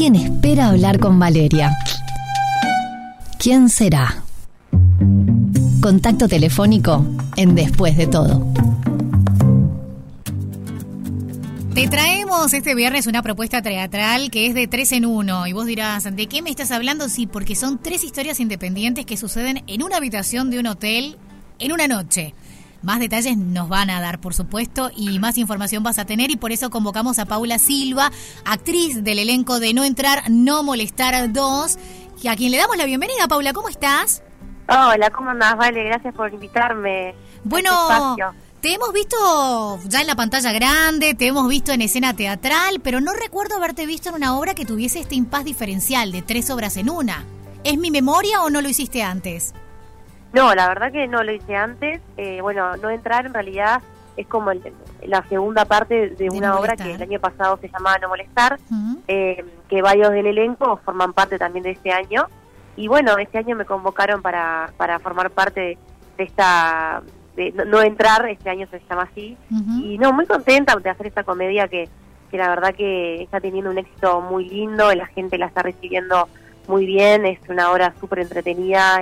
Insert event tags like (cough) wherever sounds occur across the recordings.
Alguien espera hablar con Valeria. ¿Quién será? Contacto telefónico en Después de todo. Te traemos este viernes una propuesta teatral que es de tres en uno. Y vos dirás, ¿de qué me estás hablando? Sí, porque son tres historias independientes que suceden en una habitación de un hotel en una noche. Más detalles nos van a dar, por supuesto, y más información vas a tener y por eso convocamos a Paula Silva, actriz del elenco de No Entrar, No Molestar 2, a quien le damos la bienvenida. Paula, ¿cómo estás? Hola, ¿cómo andás? Vale, gracias por invitarme. Bueno, te hemos visto ya en la pantalla grande, te hemos visto en escena teatral, pero no recuerdo haberte visto en una obra que tuviese este impas diferencial de tres obras en una. ¿Es mi memoria o no lo hiciste antes? No, la verdad que no lo hice antes. Eh, bueno, no entrar en realidad es como la segunda parte de, una obra que el año pasado se llamaba No Molestar, eh, que varios del elenco forman parte también de este año. Y bueno, este año me convocaron para, para formar parte de, esta, de no, entrar, este año se llama así. Y no, muy contenta de hacer esta comedia que, que la verdad que está teniendo un éxito muy lindo, la gente la está recibiendo muy bien, es una obra súper entretenida,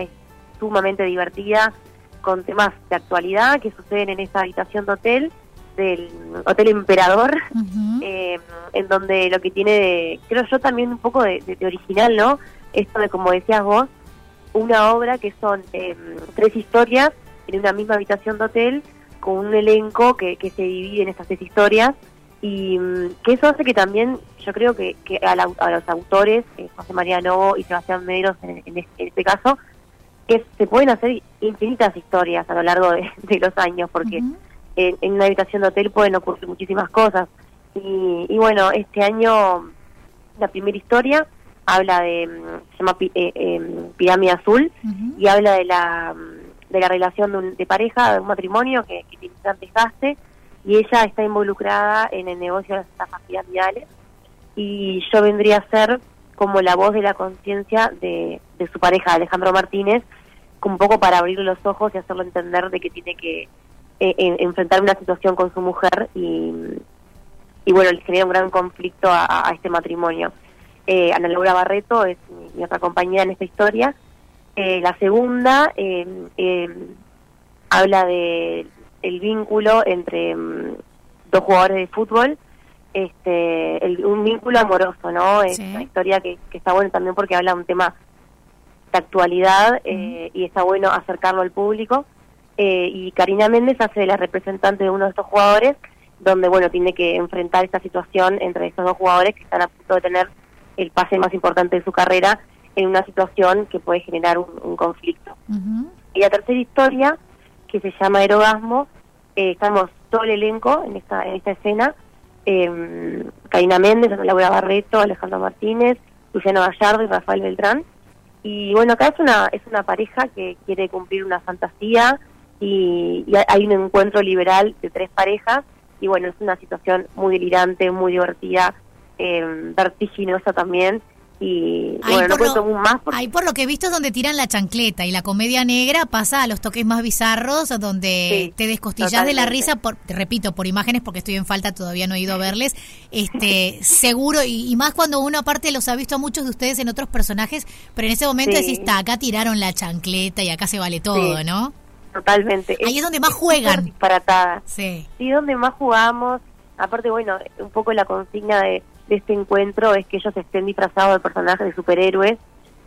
sumamente divertida, con temas de actualidad que suceden en esa habitación de hotel, del Hotel Emperador, eh, en donde lo que tiene, de, creo yo también un poco de, original, ¿no? Esto de, como decías vos, una obra que son em, tres historias en una misma habitación de hotel, con un elenco que, que se divide en estas tres historias, y mm, que eso hace que también, yo creo que, que a, los autores, eh, José María Novo y Sebastián Medeiros en, este, en este caso, que se pueden hacer infinitas historias a lo largo de, (laughs) los años, porque en, una habitación de hotel pueden ocurrir muchísimas cosas. Y, bueno, este año la primera historia habla de, mm, se llama eh, em, Pirámide Azul, y habla de la, mm, de la relación de, pareja, de un matrimonio que, que tiene un desgaste, y ella está involucrada en el negocio de las estafas piramidales, y yo vendría a ser como la voz de la conciencia de, de su pareja, Alejandro Martínez, un poco para abrirle los ojos y hacerlo entender de que tiene que eh, enfrentar una situación con su mujer y, y bueno, le genera un gran conflicto a, este matrimonio. Eh, Ana Laura Barreto es mi, otra compañera en esta historia. Eh, la segunda eh, habla de el vínculo entre mm, dos jugadores de fútbol, este, un vínculo amoroso, ¿no? Es una historia que, que está buena también porque habla de un tema actualidad eh, y está bueno acercarlo al público. Eh, y Karina Méndez hace de la representante de uno de estos jugadores, donde bueno tiene que enfrentar esta situación entre estos dos jugadores que están a punto de tener el pase más importante de su carrera en una situación que puede generar un, conflicto. Y la tercera historia, que se llama Erogasmo, eh, estamos todo el elenco en esta, en esta escena, eh, Karina Méndez, Laura Barreto, Alejandro Martínez, Luciano Gallardo y Rafael Beltrán, y bueno, acá es una, es una pareja que quiere cumplir una fantasía y, hay un encuentro liberal de tres parejas y bueno, es una situación muy delirante, muy divertida, eh, vertiginosa también y bueno, no cuento más. Ahí por lo que he visto es donde tiran la chancleta y la comedia negra pasa a los toques más bizarros donde te descostillas de la risa, por, te repito, por imágenes porque estoy en falta, todavía no he ido a verles, este (laughs) seguro y, más cuando uno aparte los ha visto a muchos de ustedes en otros personajes, pero en ese momento decís, está, acá tiraron la chancleta y acá se vale todo, ¿no? Totalmente. Ahí es, donde más juegan. Disparatada. Sí. Sí, donde más jugamos. Aparte, bueno, un poco la consigna de de este encuentro es que ellos estén disfrazados de personajes de superhéroes.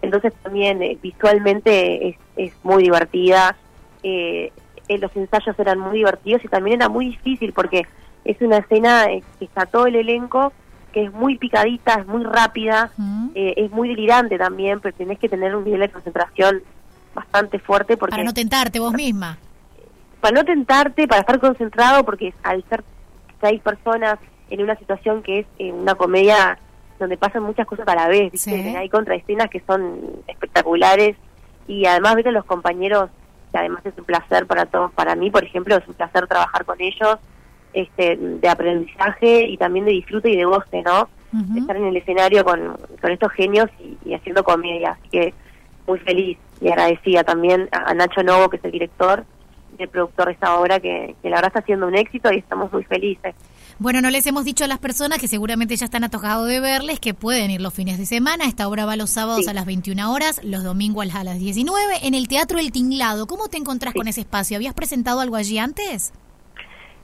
Entonces también eh, visualmente es, es, muy divertida. Eh, eh, los ensayos eran muy divertidos y también era muy difícil porque es una escena que está todo el elenco, que es muy picadita, es muy rápida, es muy delirante también, pero tenés que tener un nivel de concentración bastante fuerte. Porque, para no tentarte vos misma. Para no tentarte, para estar concentrado, porque al ser seis personas en una situación que es eh, una comedia donde pasan muchas cosas a la vez, ¿viste? hay contraescenas que son espectaculares y además ver los compañeros, que además es un placer para todos, para mí por ejemplo es un placer trabajar con ellos, este de aprendizaje y también de disfrute y de goce, ¿no? Estar en el escenario con, con estos genios y, haciendo comedia, así que muy feliz y agradecida también a, Nacho Novo, que es el director y el productor de esta obra, que, que la verdad está haciendo un éxito y estamos muy felices. Bueno, no les hemos dicho a las personas que seguramente ya están atojados de verles que pueden ir los fines de semana. Esta obra va los sábados a las 21 horas, los domingos a las 19 en el Teatro El Tinglado. ¿Cómo te encontrás con ese espacio? ¿Habías presentado algo allí antes?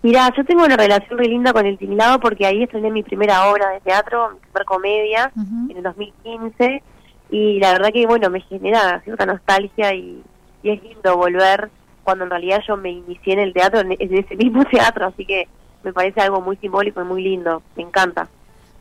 Mira, yo tengo una relación muy linda con El Tinglado porque ahí estrené mi primera obra de teatro, mi primera comedia, en el 2015. Y la verdad que, bueno, me genera cierta nostalgia y, y es lindo volver cuando en realidad yo me inicié en el teatro, en ese mismo (laughs) teatro. Así que me parece algo muy simbólico y muy lindo, me encanta.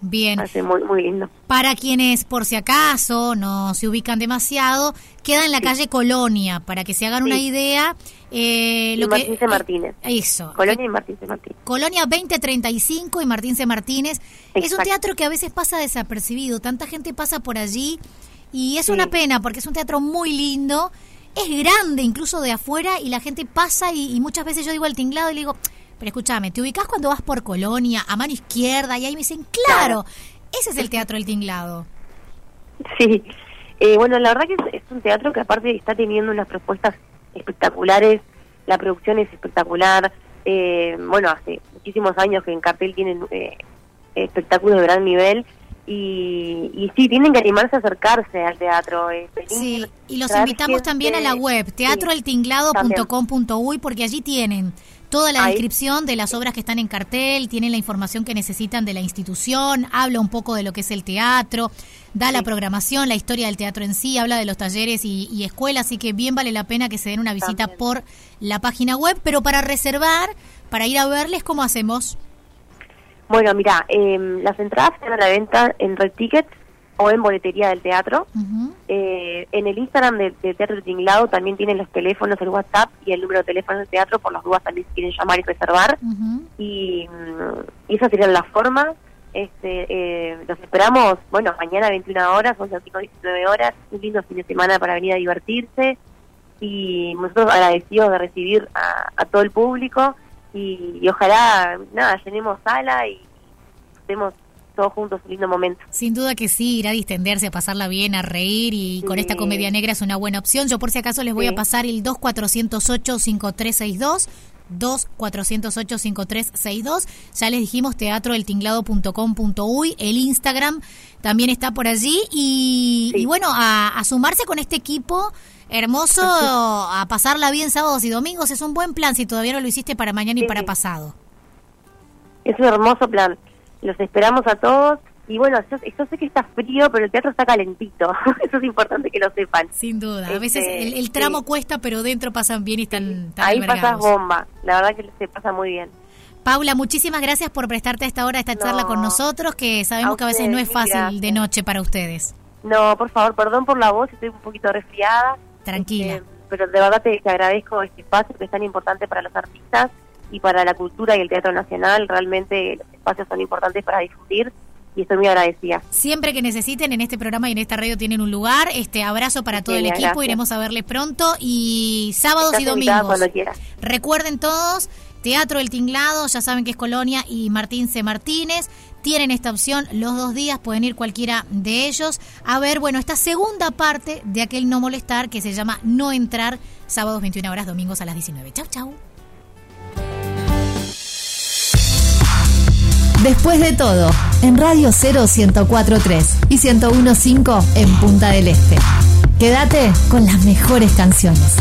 Bien. Parece muy, muy lindo. Para quienes, por si acaso, no se ubican demasiado, queda en la calle Colonia, para que se hagan una idea. Eh, lo Martín C. Martínez. Eso. Colonia y Martín C. Martínez. Colonia 2035 y Martín C. Martínez. Es un teatro que a veces pasa desapercibido, tanta gente pasa por allí y es una pena porque es un teatro muy lindo, es grande incluso de afuera y la gente pasa y, y muchas veces yo digo al tinglado y le digo, pero escúchame, ¿te ubicas cuando vas por Colonia, a mano izquierda? Y ahí me dicen, claro, ese es el Teatro del Tinglado. Sí, eh, bueno, la verdad que es, un teatro que aparte está teniendo unas propuestas espectaculares, la producción es espectacular, eh, bueno, hace muchísimos años que en cartel tienen eh, espectáculos de gran nivel y, y, sí, tienen que animarse a acercarse al teatro. sí, y los invitamos también a la web, teatroeltinglado.com.uy, porque allí tienen toda la descripción de las obras que están en cartel, tienen la información que necesitan de la institución, habla un poco de lo que es el teatro, da la programación, la historia del teatro en sí, habla de los talleres y, escuelas, así que bien vale la pena que se den una visita por la página web, pero para reservar, para ir a verles, ¿cómo hacemos? Bueno, mira, em, las entradas están a la venta en Red Tickets o en boletería del teatro. Eh, en el Instagram de Teatro Tinglado también tienen los teléfonos, el WhatsApp y el número de teléfono del teatro, por las dudas también si quieren llamar y reservar. y, mm, y, esa sería la forma. Este, eh, los esperamos, bueno, mañana a 21 horas, 11 a 19 horas, un lindo fin de semana para venir a divertirse. Y nosotros agradecidos de recibir a, todo el público y, y ojalá, nada, llenemos sala y estemos todos juntos un lindo momento. Sin duda que sí, ir a distenderse, a pasarla bien, a reír y con esta comedia negra es una buena opción. Yo por si acaso les voy a pasar el 2408-5362. 2408-5362. Ya les dijimos teatroeltinglado.com.uy. El Instagram también está por allí. Y, bueno, a, sumarse con este equipo hermoso, (laughs) a pasarla bien sábados y domingos. Es un buen plan si todavía no lo hiciste para mañana y para pasado. Es un hermoso plan los esperamos a todos. Y bueno, yo, sé que está frío, pero el teatro está calentito. (laughs) Eso es importante que lo sepan. Sin duda. A veces este, el, tramo cuesta, pero dentro pasan bien y están, Ahí pasa bomba. La verdad que se pasa muy bien. Paula, muchísimas gracias por prestarte a esta hora esta charla con nosotros, que sabemos que a veces no es fácil de noche para ustedes. No, por favor, perdón por la voz, estoy un poquito resfriada. Tranquila. Este, pero de verdad te, te agradezco este espacio que es tan importante para los artistas y para la cultura y el teatro nacional. Realmente los espacios son importantes para difundir y estoy muy agradecida. Siempre que necesiten en este programa y en esta radio tienen un lugar. Este abrazo para todo el equipo, iremos a verles pronto y sábados y domingos. Recuerden todos, Teatro El Tinglado, ya saben que es Colonia y Martín C. Martínez. Tienen esta opción los dos días, pueden ir cualquiera de ellos a ver, bueno, esta segunda parte de aquel no molestar que se llama No entrar, sábados 21 horas, domingos a las 19. Chau, chau. Después de todo, en Radio 0 1043 y 1015 en Punta del Este. Quédate con las mejores canciones.